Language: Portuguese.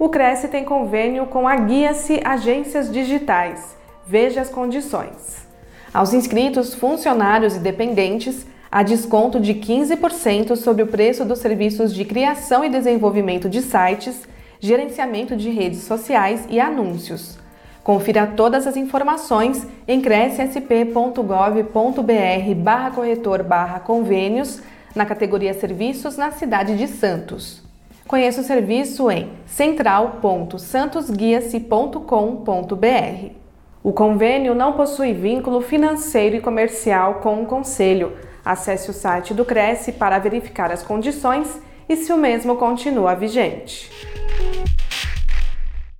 O Cresce tem convênio com a Guia-se Agências Digitais. Veja as condições. Aos inscritos, funcionários e dependentes, há desconto de 15% sobre o preço dos serviços de criação e desenvolvimento de sites, gerenciamento de redes sociais e anúncios. Confira todas as informações em crescsp.gov.br barra corretor barra convênios na categoria Serviços na cidade de Santos. Conheça o serviço em central.santosguia-se.com.br. O convênio não possui vínculo financeiro e comercial com o Conselho. Acesse o site do Cresce para verificar as condições e se o mesmo continua vigente.